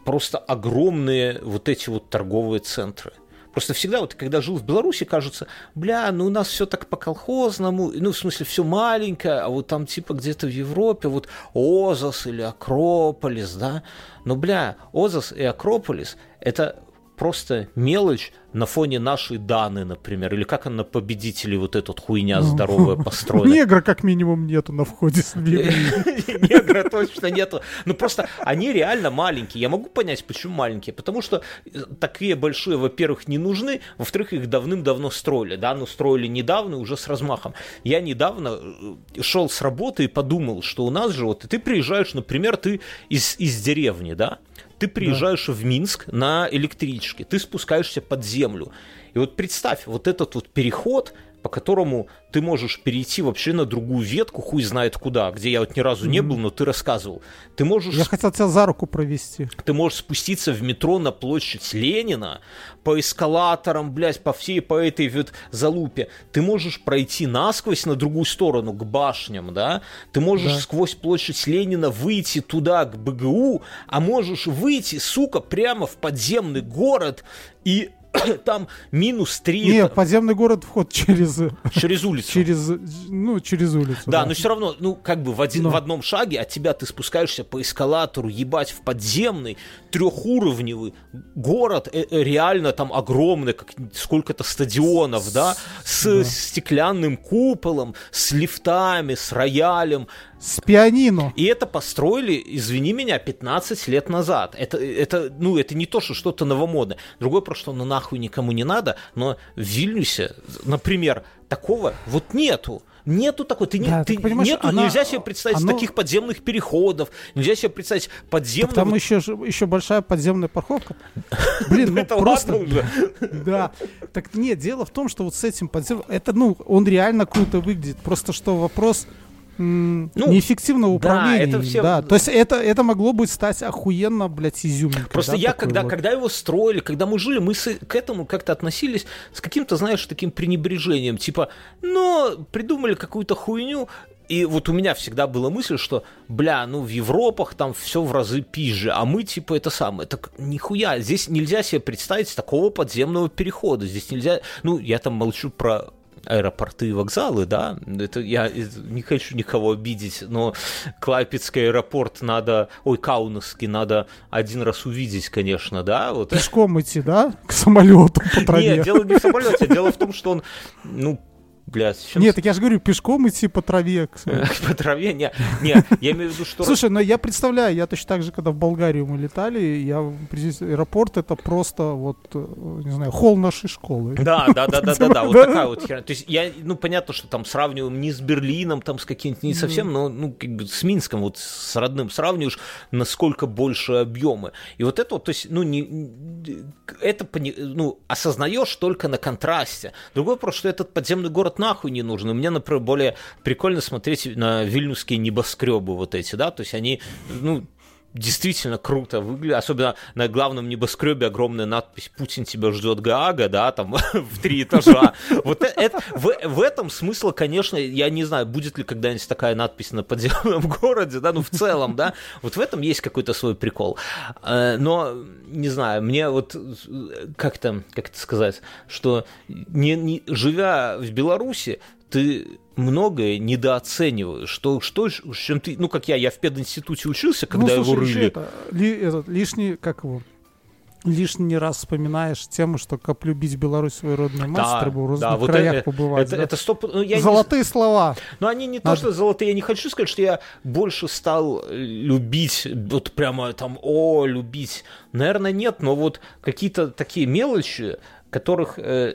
просто огромные вот эти вот торговые центры. Просто всегда, вот когда жил в Беларуси, кажется, бля, ну у нас все так по-колхозному, ну в смысле все маленькое, а вот там типа где-то в Европе вот Озас или Акрополис, да, но бля, Озас и Акрополис это просто мелочь на фоне нашей Даны, например, или как она победители вот этот хуйня ну, здоровая построена. Негра как минимум нету на входе с Негра точно нету. Ну просто они реально маленькие. Я могу понять, почему маленькие. Потому что э, такие большие, во-первых, не нужны, во-вторых, их давным-давно строили, да, ну строили недавно, уже с размахом. Я недавно э, шел с работы и подумал, что у нас же вот, ты приезжаешь, например, ты из, из деревни, да, ты приезжаешь да. в Минск на электричке, ты спускаешься под землю. И вот представь, вот этот вот переход, по которому ты можешь перейти вообще на другую ветку, хуй знает куда, где я вот ни разу не был, но ты рассказывал. Ты можешь... Я хотел тебя за руку провести. Ты можешь спуститься в метро на площадь Ленина, по эскалаторам, блядь, по всей по этой вот залупе. Ты можешь пройти насквозь на другую сторону, к башням, да? Ты можешь да. сквозь площадь Ленина выйти туда, к БГУ, а можешь выйти, сука, прямо в подземный город и там минус 3. Не, подземный город вход через... Через улицу. Через, ну, через улицу. Да, да. но все равно, ну, как бы в, один, но. в одном шаге от тебя ты спускаешься по эскалатору, ебать, в подземный, трехуровневый город, э, э, реально там огромный, как сколько-то стадионов, да, с да. стеклянным куполом, с лифтами, с роялем, с пианино. И это построили, извини меня, 15 лет назад. Это, это, ну, это не то, что что-то новомодное. Другое просто, ну нахуй никому не надо, но в Вильнюсе, например, такого вот нету. Нету такой, ты, Да, не, ты так нету, она- нельзя себе представить оно- таких подземных переходов, нельзя себе представить Так подземного... там еще, еще большая подземная парковка. Блин, ну просто... Да. Так нет, дело в том, что вот с этим подземным... Это, ну, он реально круто выглядит. Просто что вопрос Ну, неэффективного да, управления. это им, все- да. То есть это, это могло бы стать охуенно, блядь, изюминкой. Просто да, я, когда, вот. когда его строили, когда мы жили, мы с- к этому как-то относились с каким-то, знаешь, таким пренебрежением. Типа, ну, придумали какую-то хуйню, и вот у меня всегда была мысль, что, бля, ну в Европах там все в разы пизже, а мы типа это самое. Так нихуя, здесь нельзя себе представить такого подземного перехода. Здесь нельзя, ну я там молчу про аэропорты и вокзалы, да, это я не хочу никого обидеть, но Клайпецкий аэропорт надо, ой, Каунасский надо один раз увидеть, конечно, да, вот. Пешком идти, да? К самолету по траве. Нет, дело не в самолете, дело в том, что он, ну, бля, с чем Нет, так я же говорю, пешком идти по траве. по траве, не, не, я имею в виду, что... Слушай, ну я представляю, я точно так же, когда в Болгарию мы летали, я аэропорт это просто вот, э, не знаю, холл нашей школы. Да, да, да, да, да, да, вот такая вот херня. То есть я, ну, понятно, что там сравниваем не с Берлином, там с каким-то, не совсем, но, ну, как бы с Минском, вот с родным сравниваешь, насколько больше объемы. И вот это вот, то есть, ну, не, это, ну, осознаешь только на контрасте. Другой вопрос, что этот подземный город нахуй не нужен. И мне, например, более прикольно смотреть на вильнюсские небоскребы вот эти, да, то есть они, ну, действительно круто выглядит, особенно на главном небоскребе огромная надпись «Путин тебя ждет Гаага», да, там в три этажа. Вот э- это, в, в этом смысл, конечно, я не знаю, будет ли когда-нибудь такая надпись на подземном городе, да, ну в целом, да, вот в этом есть какой-то свой прикол. Э, Но, не знаю, мне вот э, как-то, как это сказать, что не, не, живя в Беларуси, ты многое недооцениваешь. Что, что, чем ты, ну, как я, я в пединституте учился, когда ну, его слушай, ещё рыли. это, ли- этот, лишний, как его, лишний раз вспоминаешь тему, что как любить Беларусь свою родную мать, Да, треба в разных да, вот краях это- побывать. Это, да. это стоп... ну, я не Золотые слова. Но они не то, Надо- что золотые, я не хочу сказать, что я больше стал любить, вот прямо там, о, любить. Наверное, нет, но вот какие-то такие мелочи, которых э,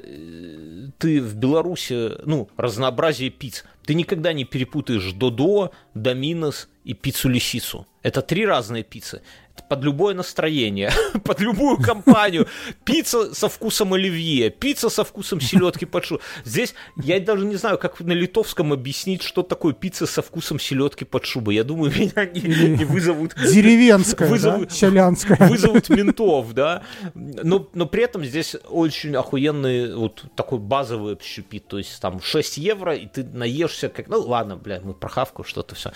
ты в Беларуси, ну, разнообразие пиц, ты никогда не перепутаешь Додо, Доминос и пиццу-лисицу. Это три разные пиццы. Под любое настроение, под любую компанию. Пицца со вкусом оливье, пицца со вкусом селедки под шу. Здесь я даже не знаю, как на литовском объяснить, что такое пицца со вкусом селедки под шубой. Я думаю, меня не, не вызовут Деревенская, Вызову- да? Щелянская. вызовут ментов, да. Но, но при этом здесь очень охуенный вот такой базовый общепит. То есть там 6 евро, и ты наешься как... Ну ладно, блядь, мы про хавку что-то все.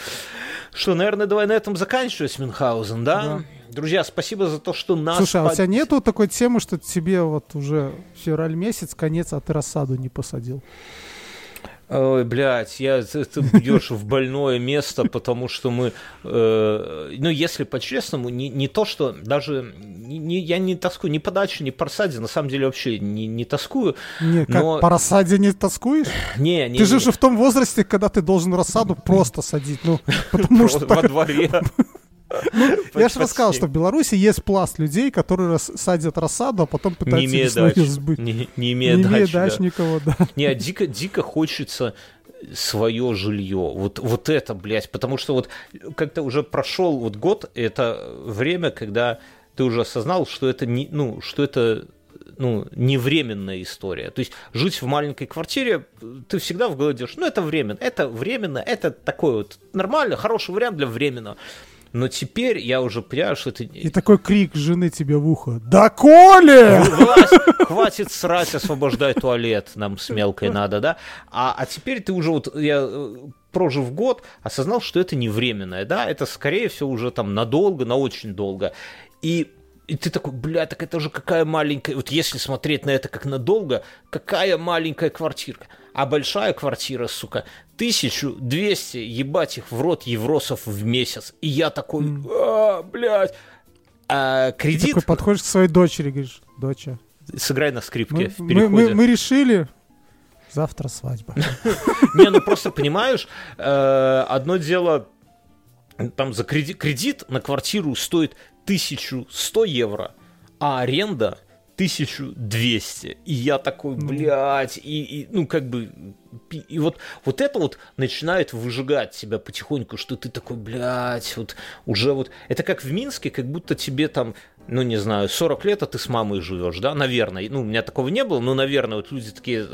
Что, наверное, давай на этом заканчивать, Мюнхгаузен, да? Да. Друзья, спасибо за то, что нас... Слушай, а у тебя нету такой темы, что тебе вот уже февраль месяц, конец, а ты рассаду не посадил? Ой, блядь, я, ты, ты бьешь в больное место, потому что мы, э, ну, если по-честному, не, не то, что даже, не, не- я не тоскую ни по даче, ни по рассаде, на самом деле вообще не, не тоскую. Не, как, Но- по рассаде не тоскуешь? Не, не, ты же не, уже в том возрасте, когда ты должен рассаду просто садить. Ну, потому что во дворе. я же рассказал, что в Беларуси есть пласт людей, которые садят рассаду, а потом не пытаются ее сбыть. не, не Не имея имея дач, да. дач никого, да. Не, а дико, хочется свое жилье. Вот, вот это, блядь, потому что вот как-то уже прошел вот год, это время, когда ты уже осознал, что это не, ну, что это ну, не временная история. То есть жить в маленькой квартире, ты всегда в голове держишь, ну, это временно, это временно, это такой вот нормально, хороший вариант для временного. Но теперь я уже понимаю, что это... И такой крик жены тебе в ухо. Да Коля! Вылазь, хватит срать, освобождай туалет, нам с мелкой надо, да? А, а теперь ты уже вот, я э, прожив год, осознал, что это не временное, да? Это, скорее всего, уже там надолго, на очень долго. И и ты такой, бля, так это же какая маленькая... Вот если смотреть на это как надолго, какая маленькая квартирка. А большая квартира, сука, 1200, ебать их в рот евросов в месяц. И я такой, а, блядь. А Ты кредит... такой подходишь к своей дочери говоришь, доча, Сыграй на скрипке мы, в мы- переходе. мы- мы решили, завтра свадьба. Не, ну просто понимаешь, э, одно дело, там за кредит, кредит на квартиру стоит 1100 евро, а аренда 1200. И я такой, Ну. блядь, и, и, ну как бы и вот, вот это вот начинает выжигать себя потихоньку, что ты такой, блядь, вот уже вот... Это как в Минске, как будто тебе там ну, не знаю, 40 лет, а ты с мамой живешь, да, наверное. Ну, у меня такого не было, но, наверное, вот люди такие,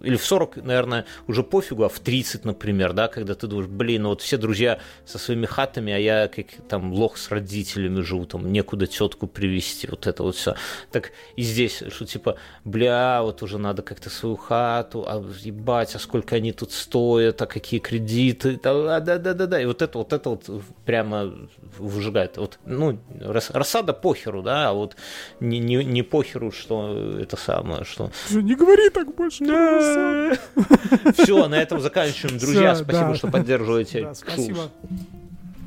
или в 40, наверное, уже пофигу, а в 30, например, да, когда ты думаешь, блин, ну вот все друзья со своими хатами, а я как там лох с родителями живу, там некуда тетку привезти, вот это вот все. Так и здесь, что типа, бля, вот уже надо как-то свою хату, а ебать, а сколько они тут стоят, а какие кредиты, да-да-да-да-да, и вот это вот это вот прямо выжигает. Вот, ну, рассада похер похеру, да, а вот не, не, не похеру, что это самое, что... Не говори так больше. Все, на этом заканчиваем. Друзья, спасибо, что поддерживаете. Спасибо.